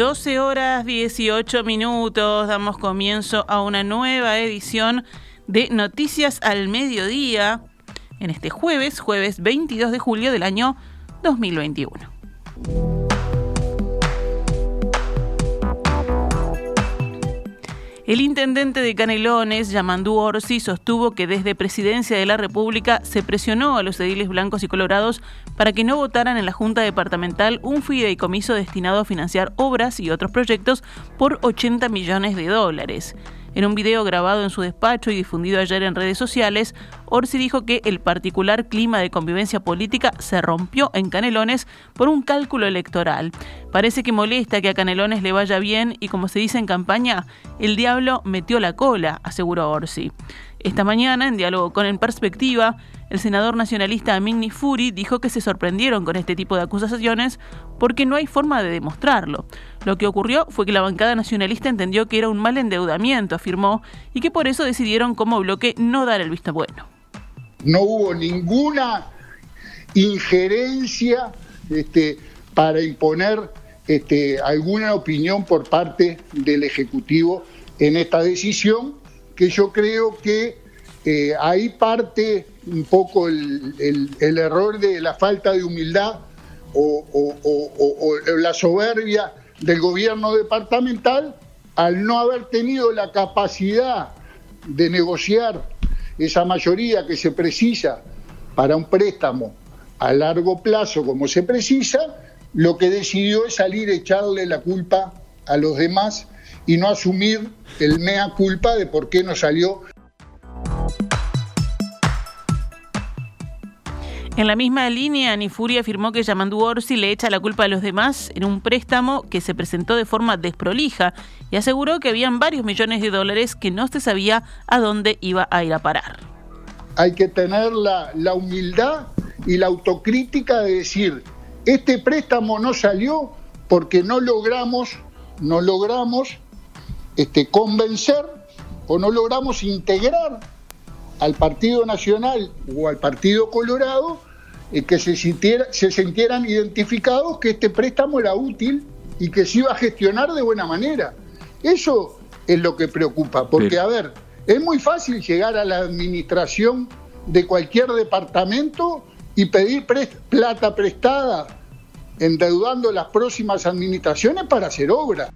12 horas 18 minutos, damos comienzo a una nueva edición de Noticias al Mediodía en este jueves, jueves 22 de julio del año 2021. El intendente de Canelones, Yamandú Orsi, sostuvo que desde Presidencia de la República se presionó a los ediles blancos y colorados para que no votaran en la Junta Departamental un fideicomiso destinado a financiar obras y otros proyectos por 80 millones de dólares. En un video grabado en su despacho y difundido ayer en redes sociales, Orsi dijo que el particular clima de convivencia política se rompió en Canelones por un cálculo electoral. Parece que molesta que a Canelones le vaya bien y como se dice en campaña, el diablo metió la cola, aseguró Orsi. Esta mañana, en diálogo con En Perspectiva, el senador nacionalista Amin Furi dijo que se sorprendieron con este tipo de acusaciones porque no hay forma de demostrarlo. Lo que ocurrió fue que la bancada nacionalista entendió que era un mal endeudamiento, afirmó, y que por eso decidieron como bloque no dar el visto bueno. No hubo ninguna injerencia este, para imponer este, alguna opinión por parte del Ejecutivo en esta decisión, que yo creo que eh, ahí parte un poco el, error de la falta de humildad o, la soberbia del gobierno departamental al no haber tenido la capacidad de negociar esa mayoría que se precisa para un préstamo a largo plazo como se precisa, lo que decidió es salir a echarle la culpa a los demás y no asumir el mea culpa de por qué no salió En la misma línea, Nifuri afirmó que Yamandu Orsi le echa la culpa a los demás en un préstamo que se presentó de forma desprolija y aseguró que habían varios millones de dólares que no se sabía a dónde iba a ir a parar. Hay que tener la, humildad y la autocrítica de decir, este préstamo no salió porque no logramos, no logramos este, convencer o no logramos integrar al Partido Nacional o al Partido Colorado eh, que se, se sintieran identificados que este préstamo era útil y que se iba a gestionar de buena manera. Eso es lo que preocupa, porque a ver, es muy fácil llegar a la administración de cualquier departamento y pedir plata prestada, endeudando las próximas administraciones para hacer obra.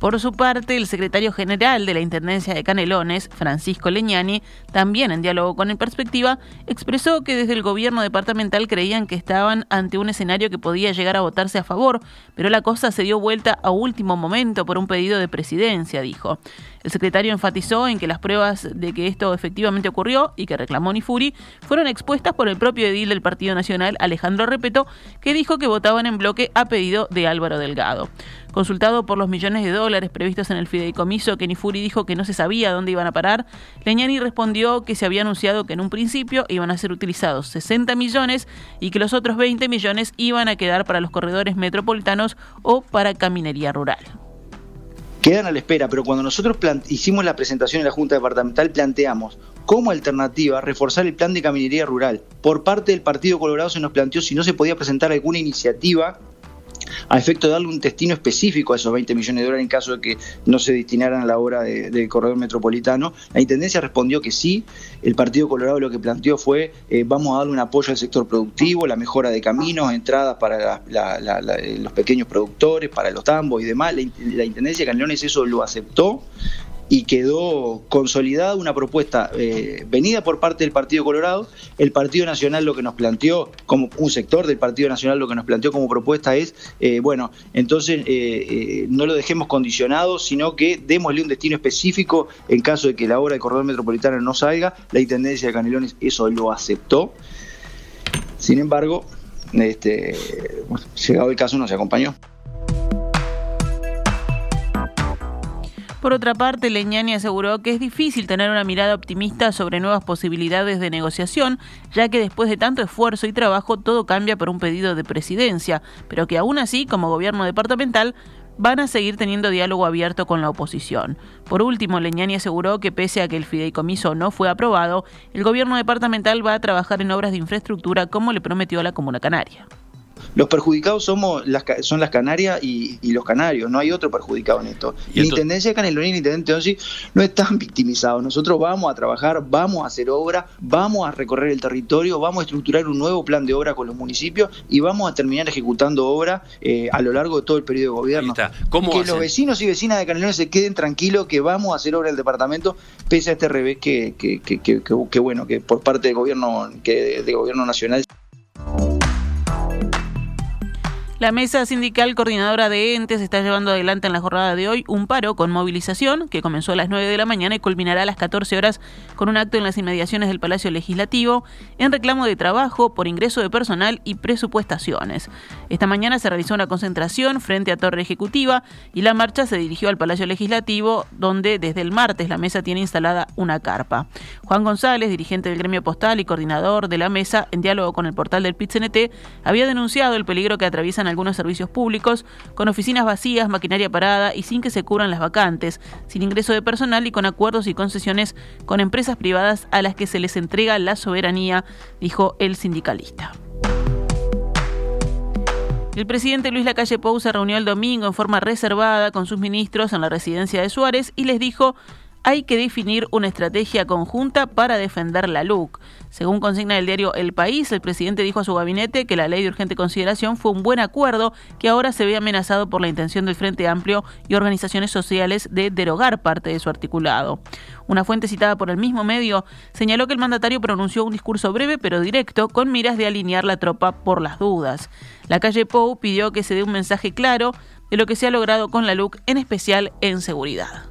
Por su parte, el secretario general de la Intendencia de Canelones, Francisco Leñani, también en diálogo con el Perspectiva, expresó que desde el gobierno departamental creían que estaban ante un escenario que podía llegar a votarse a favor, pero la cosa se dio vuelta a último momento por un pedido de presidencia, dijo. El secretario enfatizó en que las pruebas de que esto efectivamente ocurrió y que reclamó Nifuri fueron expuestas por el propio edil del Partido Nacional, Alejandro Repeto, que dijo que votaban en bloque a pedido de Álvaro Delgado. Consultado por los millones de dólares previstos en el fideicomiso que Nifuri dijo que no se sabía dónde iban a parar, Leñani respondió que se había anunciado que en un principio iban a ser utilizados 60 millones y que los otros 20 millones iban a quedar para los corredores metropolitanos o para caminería rural quedan a la espera, pero cuando nosotros hicimos la presentación en la Junta Departamental planteamos como alternativa reforzar el plan de caminería rural. Por parte del Partido Colorado se nos planteó si no se podía presentar alguna iniciativa a efecto de darle un destino específico a esos 20 millones de dólares en caso de que no se destinaran a la obra del corredor metropolitano. La Intendencia respondió que sí. El Partido Colorado lo que planteó fue eh, vamos a darle un apoyo al sector productivo, la mejora de caminos, entradas para los pequeños productores, para los tambos y demás. La, la Intendencia de Canelones eso lo aceptó y quedó consolidada una propuesta eh, venida por parte del Partido Colorado. El Partido Nacional lo que nos planteó, como un sector del Partido Nacional lo que nos planteó como propuesta es, eh, bueno, entonces eh, no lo dejemos condicionado, sino que démosle un destino específico en caso de que la obra de corredor metropolitano no salga. La Intendencia de Canelones eso lo aceptó. Sin embargo, este, llegado el caso no se acompañó. Por otra parte, Leñani aseguró que es difícil tener una mirada optimista sobre nuevas posibilidades de negociación, ya que después de tanto esfuerzo y trabajo todo cambia por un pedido de presidencia, pero que aún así, como gobierno departamental, van a seguir teniendo diálogo abierto con la oposición. Por último, Leñani aseguró que pese a que el fideicomiso no fue aprobado, el gobierno departamental va a trabajar en obras de infraestructura como le prometió a la Comuna Canaria. Los perjudicados somos las, son las Canarias y, los canarios, no hay otro perjudicado en esto. Ni Intendencia de Canelonín ni Intendente Onsi no están victimizados. Nosotros vamos a trabajar, vamos a hacer obra, vamos a recorrer el territorio, vamos a estructurar un nuevo plan de obra con los municipios y vamos a terminar ejecutando obra eh, a lo largo de todo el periodo de gobierno. que los vecinos y vecinas de Canelones se queden tranquilos que vamos a hacer obra en el departamento, pese a este revés que, que, que, que bueno, que por parte del gobierno, que, del gobierno nacional. La mesa sindical coordinadora de entes está llevando adelante en la jornada de hoy un paro con movilización que comenzó a las 9 de la mañana y culminará a las 14 horas con un acto en las inmediaciones del Palacio Legislativo en reclamo de trabajo por ingreso de personal y presupuestaciones. Esta mañana se realizó una concentración frente a Torre Ejecutiva y la marcha se dirigió al Palacio Legislativo donde desde el martes la mesa tiene instalada una carpa. Juan González, dirigente del gremio postal y coordinador de la mesa, en diálogo con el portal del PIT-CNT, había denunciado el peligro que atraviesan algunos servicios públicos, con oficinas vacías, maquinaria parada y sin que se cubran las vacantes, sin ingreso de personal y con acuerdos y concesiones con empresas privadas a las que se les entrega la soberanía, dijo el sindicalista. El presidente Luis Lacalle Pou se reunió el domingo en forma reservada con sus ministros en la residencia de Suárez y les dijo hay que definir una estrategia conjunta para defender la LUC. Según consigna el diario El País, el presidente dijo a su gabinete que la ley de urgente consideración fue un buen acuerdo que ahora se ve amenazado por la intención del Frente Amplio y organizaciones sociales de derogar parte de su articulado. Una fuente citada por el mismo medio señaló que el mandatario pronunció un discurso breve pero directo con miras de alinear la tropa por las dudas. La calle Pou pidió que se dé un mensaje claro de lo que se ha logrado con la LUC, en especial en seguridad.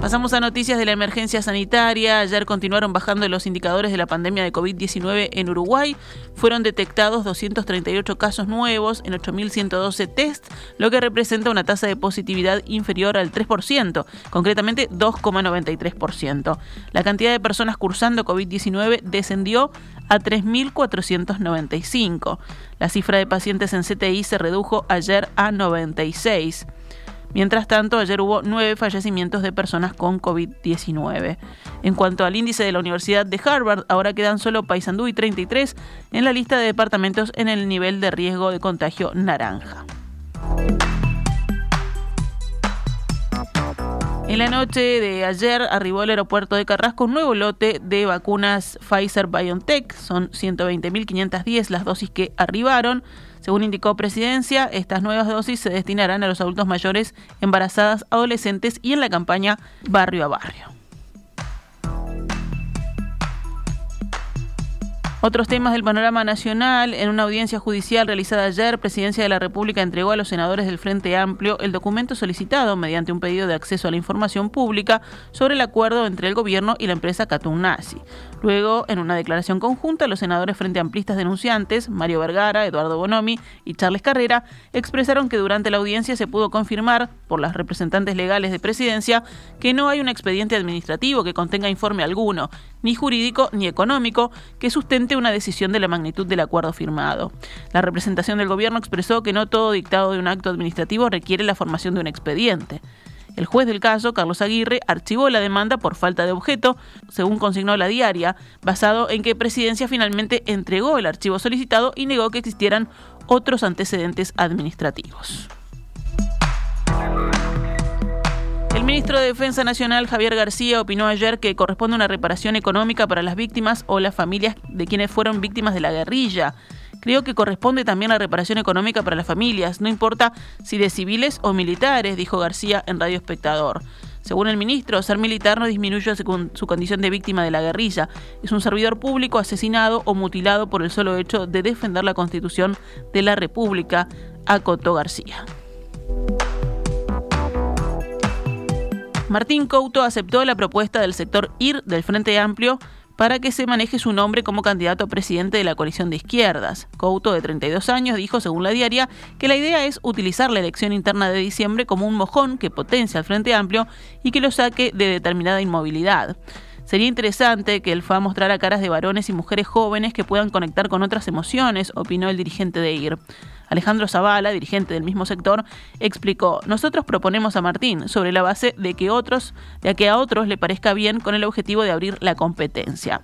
Pasamos a noticias de la emergencia sanitaria. Ayer continuaron bajando los indicadores de la pandemia de COVID-19 en Uruguay. Fueron detectados 238 casos nuevos en 8.112 test, lo que representa una tasa de positividad inferior al 3%, concretamente 2,93%. La cantidad de personas cursando COVID-19 descendió a 3.495. La cifra de pacientes en CTI se redujo ayer a 96. Mientras tanto, ayer hubo nueve fallecimientos de personas con COVID-19. En cuanto al índice de la Universidad de Harvard, ahora quedan solo Paysandú y 33 en la lista de departamentos en el nivel de riesgo de contagio naranja. En la noche de ayer arribó al aeropuerto de Carrasco un nuevo lote de vacunas Pfizer BioNTech. Son 120.510 las dosis que arribaron. Según indicó Presidencia, estas nuevas dosis se destinarán a los adultos mayores, embarazadas, adolescentes y en la campaña Barrio a Barrio. Otros temas del panorama nacional. En una audiencia judicial realizada ayer, Presidencia de la República entregó a los senadores del Frente Amplio el documento solicitado mediante un pedido de acceso a la información pública sobre el acuerdo entre el gobierno y la empresa Nazi. Luego, en una declaración conjunta, los senadores Frente Amplistas denunciantes, Mario Vergara, Eduardo Bonomi y Charles Carrera, expresaron que durante la audiencia se pudo confirmar, por las representantes legales de Presidencia, que no hay un expediente administrativo que contenga informe alguno, ni jurídico ni económico, que sustente una decisión de la magnitud del acuerdo firmado. La representación del gobierno expresó que no todo dictado de un acto administrativo requiere la formación de un expediente. El juez del caso, Carlos Aguirre, archivó la demanda por falta de objeto, según consignó la diaria, basado en que Presidencia finalmente entregó el archivo solicitado y negó que existieran otros antecedentes administrativos. Ministro de Defensa Nacional, Javier García, opinó ayer que corresponde una reparación económica para las víctimas o las familias de quienes fueron víctimas de la guerrilla. Creo que corresponde también la reparación económica para las familias, no importa si de civiles o militares, dijo García en Radio Espectador. Según el ministro, ser militar no disminuye su condición de víctima de la guerrilla. Es un servidor público asesinado o mutilado por el solo hecho de defender la constitución de la República, acotó García. Martín Couto aceptó la propuesta del sector IR del Frente Amplio para que se maneje su nombre como candidato a presidente de la coalición de izquierdas. Couto, de 32 años, dijo, según la diaria, que la idea es utilizar la elección interna de diciembre como un mojón que potencia al Frente Amplio y que lo saque de determinada inmovilidad. Sería interesante que el FA mostrara caras de varones y mujeres jóvenes que puedan conectar con otras emociones, opinó el dirigente de IR. Alejandro Zavala, dirigente del mismo sector, explicó: Nosotros proponemos a Martín sobre la base de que otros, de que a otros le parezca bien con el objetivo de abrir la competencia.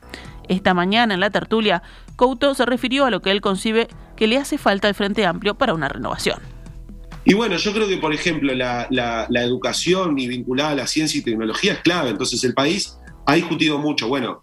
Esta mañana en la tertulia, Couto se refirió a lo que él concibe que le hace falta al Frente Amplio para una renovación. Y bueno, yo creo que, por ejemplo, la, la educación y vinculada a la ciencia y tecnología es clave. Entonces, el país ha discutido mucho. Bueno,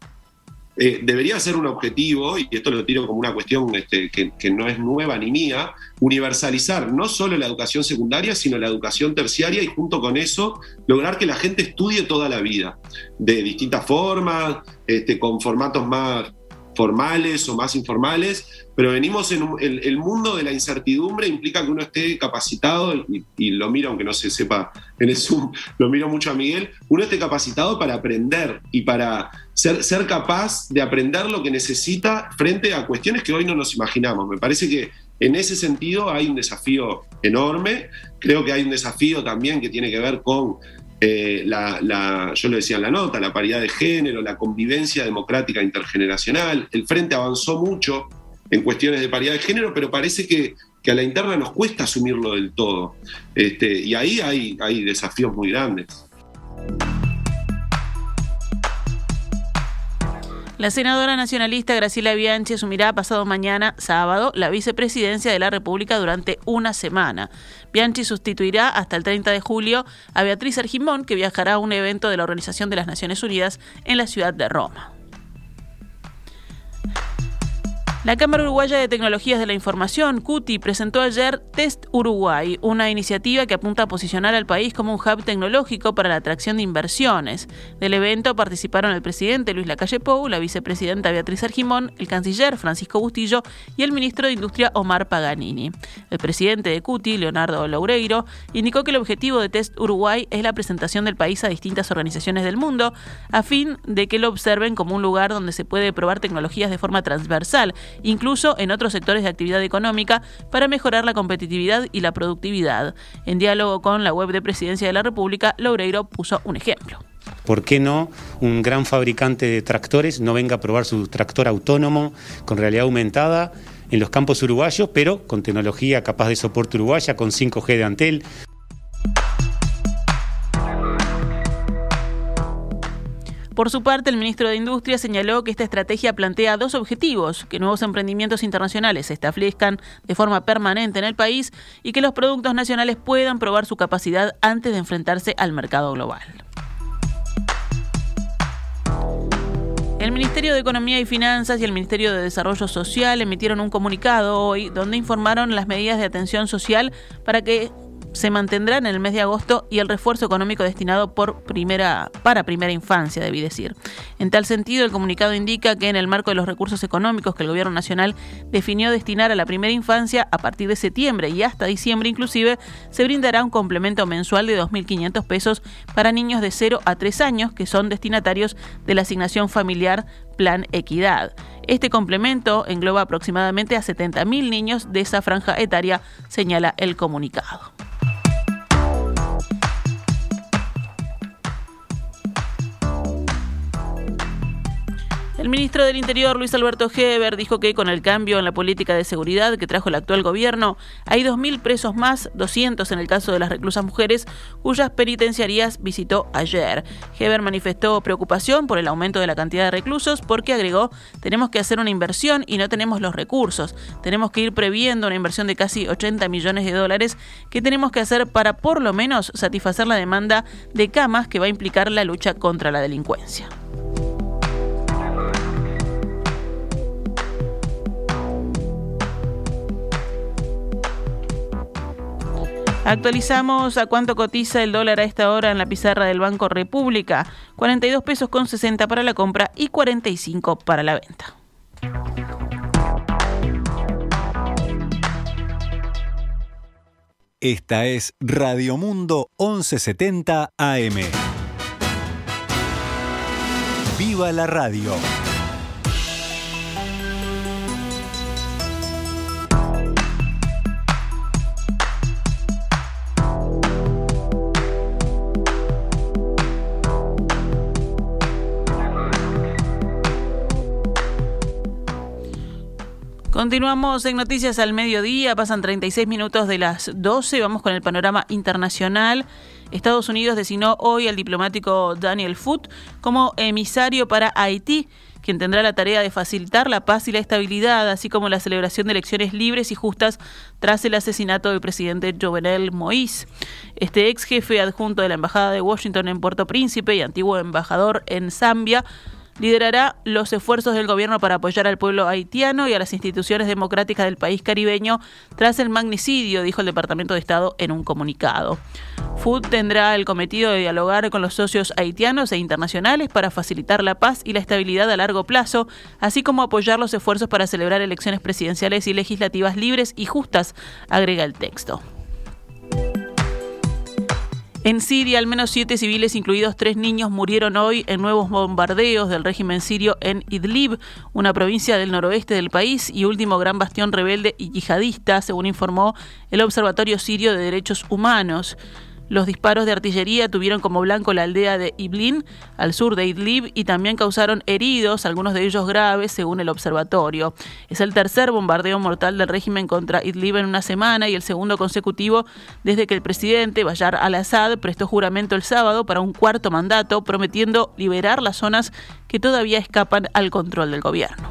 eh, debería ser un objetivo, y esto lo tiro como una cuestión este, que, no es nueva ni mía, universalizar no solo la educación secundaria, sino la educación terciaria y junto con eso lograr que la gente estudie toda la vida, de distintas formas, este, con formatos más formales o más informales, pero venimos en el, mundo de la incertidumbre implica que uno esté capacitado, y, lo miro aunque no se sepa en el Zoom, lo miro mucho a Miguel, uno esté capacitado para aprender y para ser, ser capaz de aprender lo que necesita frente a cuestiones que hoy no nos imaginamos. Me parece que en ese sentido hay un desafío enorme, creo que hay un desafío también que tiene que ver con eh, la, yo lo decía en la nota, la paridad de género, la convivencia democrática intergeneracional. El Frente avanzó mucho en cuestiones de paridad de género, pero parece que, a la interna nos cuesta asumirlo del todo. Este, y ahí hay, hay desafíos muy grandes. La senadora nacionalista Graciela Bianchi asumirá pasado mañana, sábado, la vicepresidencia de la República durante una semana. Bianchi sustituirá hasta el 30 de julio a Beatriz Argimón, que viajará a un evento de la Organización de las Naciones Unidas en la ciudad de Roma. La Cámara Uruguaya de Tecnologías de la Información, CUTI, presentó ayer Test Uruguay, una iniciativa que apunta a posicionar al país como un hub tecnológico para la atracción de inversiones. Del evento participaron el presidente Luis Lacalle Pou, la vicepresidenta Beatriz Argimón, el canciller Francisco Bustillo y el ministro de Industria Omar Paganini. El presidente de CUTI, Leonardo Loureiro, indicó que el objetivo de Test Uruguay es la presentación del país a distintas organizaciones del mundo, a fin de que lo observen como un lugar donde se puede probar tecnologías de forma transversal incluso en otros sectores de actividad económica, para mejorar la competitividad y la productividad. En diálogo con la web de Presidencia de la República, Loureiro puso un ejemplo. ¿Por qué no un gran fabricante de tractores no venga a probar su tractor autónomo con realidad aumentada en los campos uruguayos, pero con tecnología capaz de soporte uruguaya, con 5G de Antel? Por su parte, el ministro de Industria señaló que esta estrategia plantea dos objetivos, que nuevos emprendimientos internacionales se establezcan de forma permanente en el país y que los productos nacionales puedan probar su capacidad antes de enfrentarse al mercado global. El Ministerio de Economía y Finanzas y el Ministerio de Desarrollo Social emitieron un comunicado hoy donde informaron las medidas de atención social para que se mantendrá en el mes de agosto y el refuerzo económico destinado por primera, para primera infancia, debí decir. En tal sentido, el comunicado indica que en el marco de los recursos económicos que el Gobierno Nacional definió destinar a la primera infancia a partir de septiembre y hasta diciembre inclusive, se brindará un complemento mensual de 2.500 pesos para niños de 0 a 3 años que son destinatarios de la asignación familiar Plan Equidad. Este complemento engloba aproximadamente a 70.000 niños de esa franja etaria, señala el comunicado. El ministro del Interior, Luis Alberto Heber, dijo que con el cambio en la política de seguridad que trajo el actual gobierno, hay 2.000 presos más, 200 en el caso de las reclusas mujeres, cuyas penitenciarías visitó ayer. Heber manifestó preocupación por el aumento de la cantidad de reclusos porque agregó, tenemos que hacer una inversión y no tenemos los recursos. Tenemos que ir previendo una inversión de casi 80 millones de dólares que tenemos que hacer para por lo menos satisfacer la demanda de camas que va a implicar la lucha contra la delincuencia. Actualizamos a cuánto cotiza el dólar a esta hora en la pizarra del Banco República. 42 pesos con 60 para la compra y 45 para la venta. Esta es Radio Mundo 1170 AM. ¡Viva la radio! Continuamos en Noticias al Mediodía, pasan 36 minutos de las 12, vamos con el panorama internacional. Estados Unidos designó hoy al diplomático Daniel Foote como emisario para Haití quien tendrá la tarea de facilitar la paz y la estabilidad, así como la celebración de elecciones libres y justas tras el asesinato del presidente Jovenel Moïse. Este ex jefe adjunto de la Embajada de Washington en Puerto Príncipe y antiguo embajador en Zambia liderará los esfuerzos del gobierno para apoyar al pueblo haitiano y a las instituciones democráticas del país caribeño tras el magnicidio, dijo el Departamento de Estado en un comunicado. Food tendrá el cometido de dialogar con los socios haitianos e internacionales para facilitar la paz y la estabilidad a largo plazo, así como apoyar los esfuerzos para celebrar elecciones presidenciales y legislativas libres y justas, agrega el texto. En Siria, al menos siete civiles, incluidos tres niños, murieron hoy en nuevos bombardeos del régimen sirio en Idlib, una provincia del noroeste del país y último gran bastión rebelde y yihadista, según informó el Observatorio Sirio de Derechos Humanos. Los disparos de artillería tuvieron como blanco la aldea de Iblin, al sur de Idlib, y también causaron heridos, algunos de ellos graves, según el observatorio. Es el tercer bombardeo mortal del régimen contra Idlib en una semana y el segundo consecutivo desde que el presidente Bayar al-Assad prestó juramento el sábado para un cuarto mandato, prometiendo liberar las zonas que todavía escapan al control del gobierno.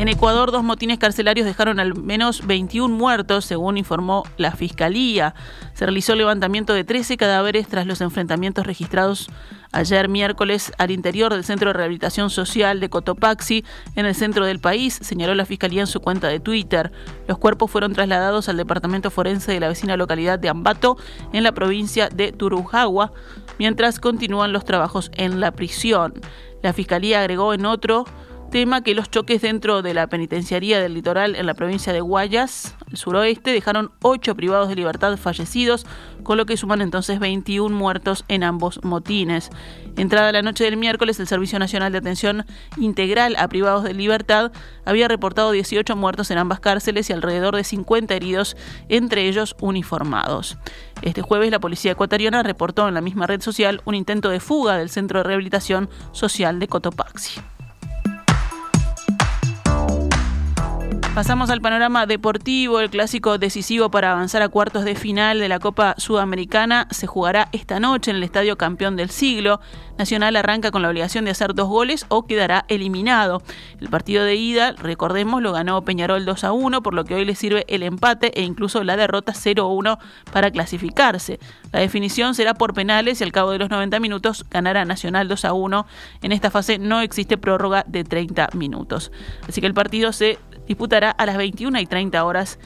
En Ecuador, dos motines carcelarios dejaron al menos 21 muertos, según informó la Fiscalía. Se realizó el levantamiento de 13 cadáveres tras los enfrentamientos registrados ayer miércoles al interior del Centro de Rehabilitación Social de Cotopaxi, en el centro del país, señaló la Fiscalía en su cuenta de Twitter. Los cuerpos fueron trasladados al Departamento Forense de la vecina localidad de Ambato, en la provincia de Turujagua, mientras continúan los trabajos en la prisión. La Fiscalía agregó en otro tema que los choques dentro de la penitenciaría del litoral en la provincia de Guayas, el suroeste, dejaron ocho privados de libertad fallecidos, con lo que suman entonces 21 muertos en ambos motines. Entrada la noche del miércoles, el Servicio Nacional de Atención Integral a Privados de Libertad había reportado 18 muertos en ambas cárceles y alrededor de 50 heridos, entre ellos uniformados. Este jueves la policía ecuatoriana reportó en la misma red social un intento de fuga del Centro de Rehabilitación Social de Cotopaxi. Pasamos al panorama deportivo. El clásico decisivo para avanzar a cuartos de final de la Copa Sudamericana se jugará esta noche en el Estadio Campeón del Siglo. Nacional arranca con la obligación de hacer dos goles o quedará eliminado. El partido de ida, recordemos, lo ganó Peñarol 2 a 1, por lo que hoy le sirve el empate e incluso la derrota 0 a 1 para clasificarse. La definición será por penales y al cabo de los 90 minutos ganará Nacional 2 a 1. En esta fase no existe prórroga de 30 minutos. Así que el partido se disputará a las 21 y 30 horas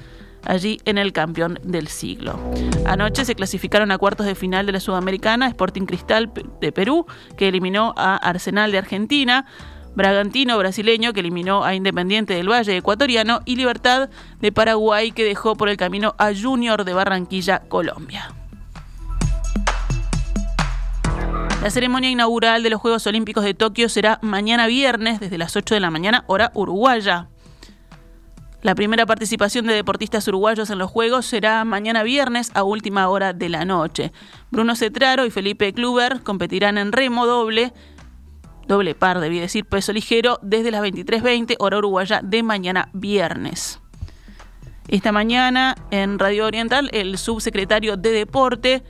allí en el campeón del siglo. Anoche se clasificaron a cuartos de final de la Sudamericana Sporting Cristal de Perú, que eliminó a Arsenal de Argentina, Bragantino brasileño, que eliminó a Independiente del Valle ecuatoriano, y Libertad de Paraguay, que dejó por el camino a Junior de Barranquilla, Colombia. La ceremonia inaugural de los Juegos Olímpicos de Tokio será mañana viernes desde las 8 de la mañana, hora uruguaya. La primera participación de deportistas uruguayos en los Juegos será mañana viernes a última hora de la noche. Bruno Cetraro y Felipe Kluber competirán en remo doble, doble par, debí decir, peso ligero, desde las 23.20 hora uruguaya de mañana viernes. Esta mañana en Radio Oriental el subsecretario de Deporte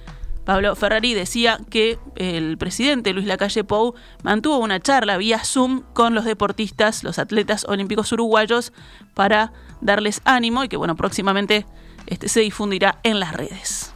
Pablo Ferrari decía que el presidente Luis Lacalle Pou mantuvo una charla vía Zoom con los deportistas, los atletas olímpicos uruguayos, para darles ánimo y que bueno, próximamente este, se difundirá en las redes.